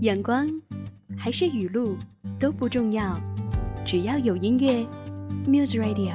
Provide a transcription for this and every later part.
阳光还是雨露都不重要，只要有音乐，Muse Radio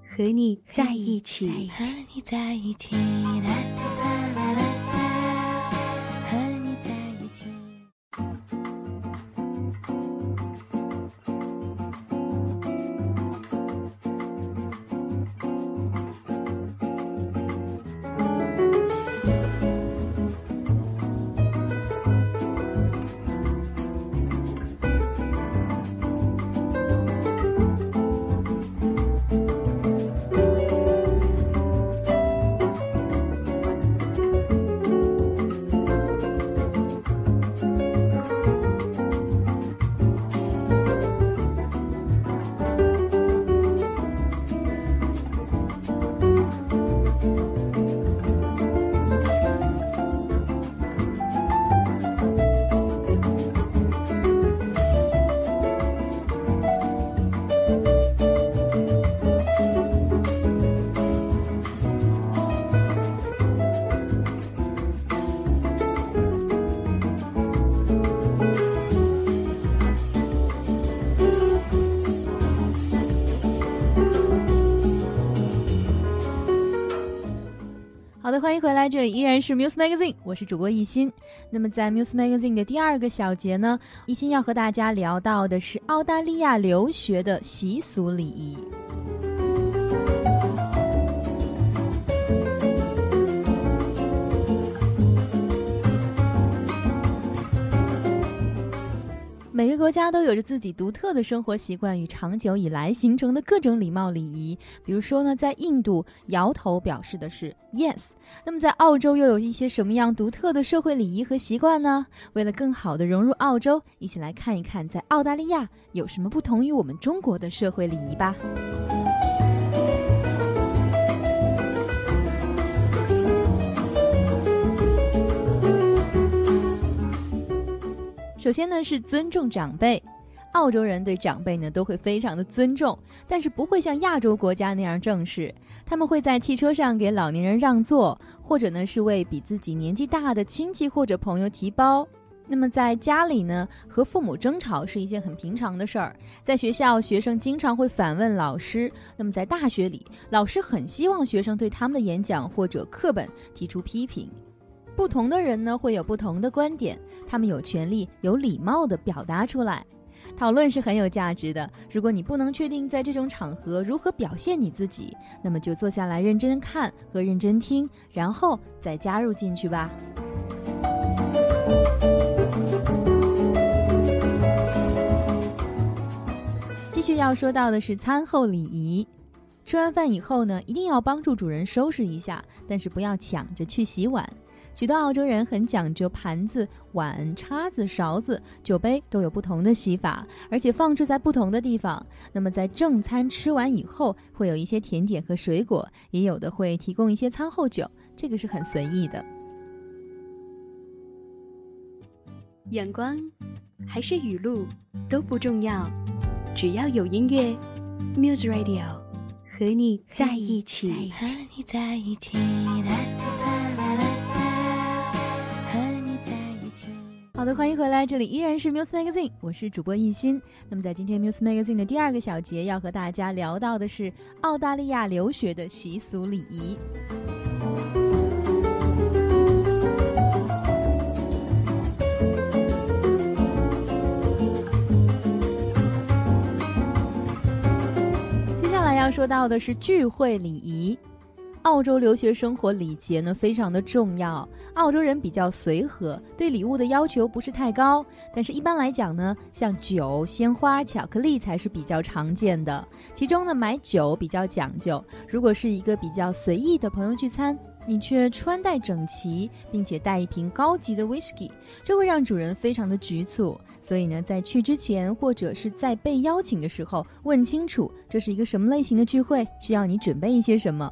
和你在一起。和你在一起。好的，欢迎回来，这里依然是 Muse Magazine，我是主播艺心。那么在 Muse Magazine 的第二个小节呢，艺心要和大家聊到的是澳大利亚留学的习俗礼仪。每个国家都有着自己独特的生活习惯与长久以来形成的各种礼貌礼仪。比如说呢，在印度，摇头表示的是 yes。那么在澳洲又有一些什么样独特的社会礼仪和习惯呢？为了更好的融入澳洲，一起来看一看在澳大利亚有什么不同于我们中国的社会礼仪吧。首先呢是尊重长辈，澳洲人对长辈呢都会非常的尊重，但是不会像亚洲国家那样正式。他们会在汽车上给老年人让座，或者呢是为比自己年纪大的亲戚或者朋友提包。那么在家里呢，和父母争吵是一件很平常的事儿。在学校，学生经常会反问老师。那么在大学里，老师很希望学生对他们的演讲或者课本提出批评。不同的人呢会有不同的观点，他们有权利有礼貌的表达出来。讨论是很有价值的。如果你不能确定在这种场合如何表现你自己，那么就坐下来认真看和认真听，然后再加入进去吧。继续要说到的是餐后礼仪。吃完饭以后呢，一定要帮助主人收拾一下，但是不要抢着去洗碗。许多澳洲人很讲究盘子、碗、叉子、勺子、酒杯都有不同的洗法，而且放置在不同的地方。那么在正餐吃完以后，会有一些甜点和水果，也有的会提供一些餐后酒，这个是很随意的。阳光还是雨露都不重要，只要有音乐，Muse Radio 和你在一起。和你在一起。好的，欢迎回来，这里依然是 Muse Magazine，我是主播艺欣。那么在今天 Muse Magazine 的第二个小节，要和大家聊到的是澳大利亚留学的习俗礼仪。接下来要说到的是聚会礼仪。澳洲留学生活礼节呢非常的重要，澳洲人比较随和，对礼物的要求不是太高，但是一般来讲呢，像酒、鲜花、巧克力才是比较常见的。其中呢，买酒比较讲究，如果是一个比较随意的朋友聚餐，你却穿戴整齐，并且带一瓶高级的 whisky，这会让主人非常的局促。所以呢，在去之前或者是在被邀请的时候，问清楚这是一个什么类型的聚会，需要你准备一些什么。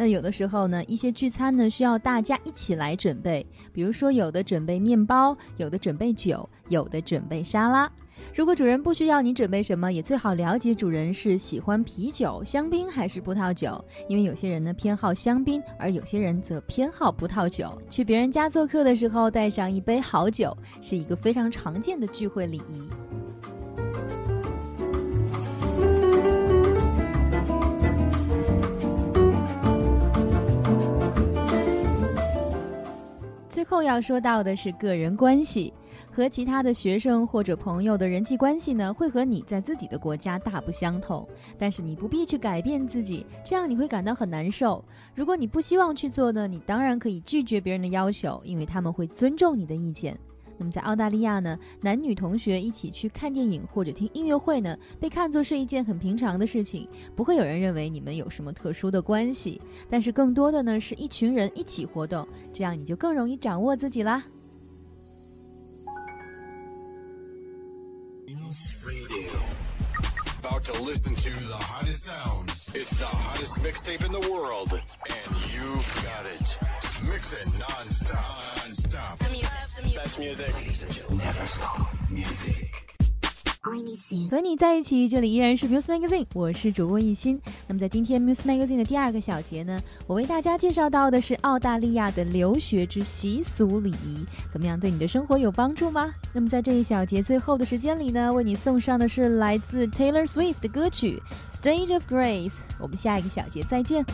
那有的时候呢，一些聚餐呢需要大家一起来准备，比如说有的准备面包，有的准备酒，有的准备沙拉。如果主人不需要你准备什么，也最好了解主人是喜欢啤酒、香槟还是葡萄酒，因为有些人呢偏好香槟，而有些人则偏好葡萄酒。去别人家做客的时候，带上一杯好酒，是一个非常常见的聚会礼仪。最后要说到的是个人关系，和其他的学生或者朋友的人际关系呢，会和你在自己的国家大不相同。但是你不必去改变自己，这样你会感到很难受。如果你不希望去做呢，你当然可以拒绝别人的要求，因为他们会尊重你的意见。那么在澳大利亚呢，男女同学一起去看电影或者听音乐会呢，被看作是一件很平常的事情，不会有人认为你们有什么特殊的关系。但是更多的呢，是一群人一起活动，这样你就更容易掌握自己啦。About to listen to the hottest sounds. It's the hottest mixtape in the world, and you've got it. Mix it non-stop. Non-stop. Best music. Never stop. Music. 和你在一起，这里依然是 Muse Magazine，我是主播一心。那么在今天 Muse Magazine 的第二个小节呢，我为大家介绍到的是澳大利亚的留学之习俗礼仪，怎么样对你的生活有帮助吗？那么在这一小节最后的时间里呢，为你送上的是来自 Taylor Swift 的歌曲《Stage of Grace》。我们下一个小节再见。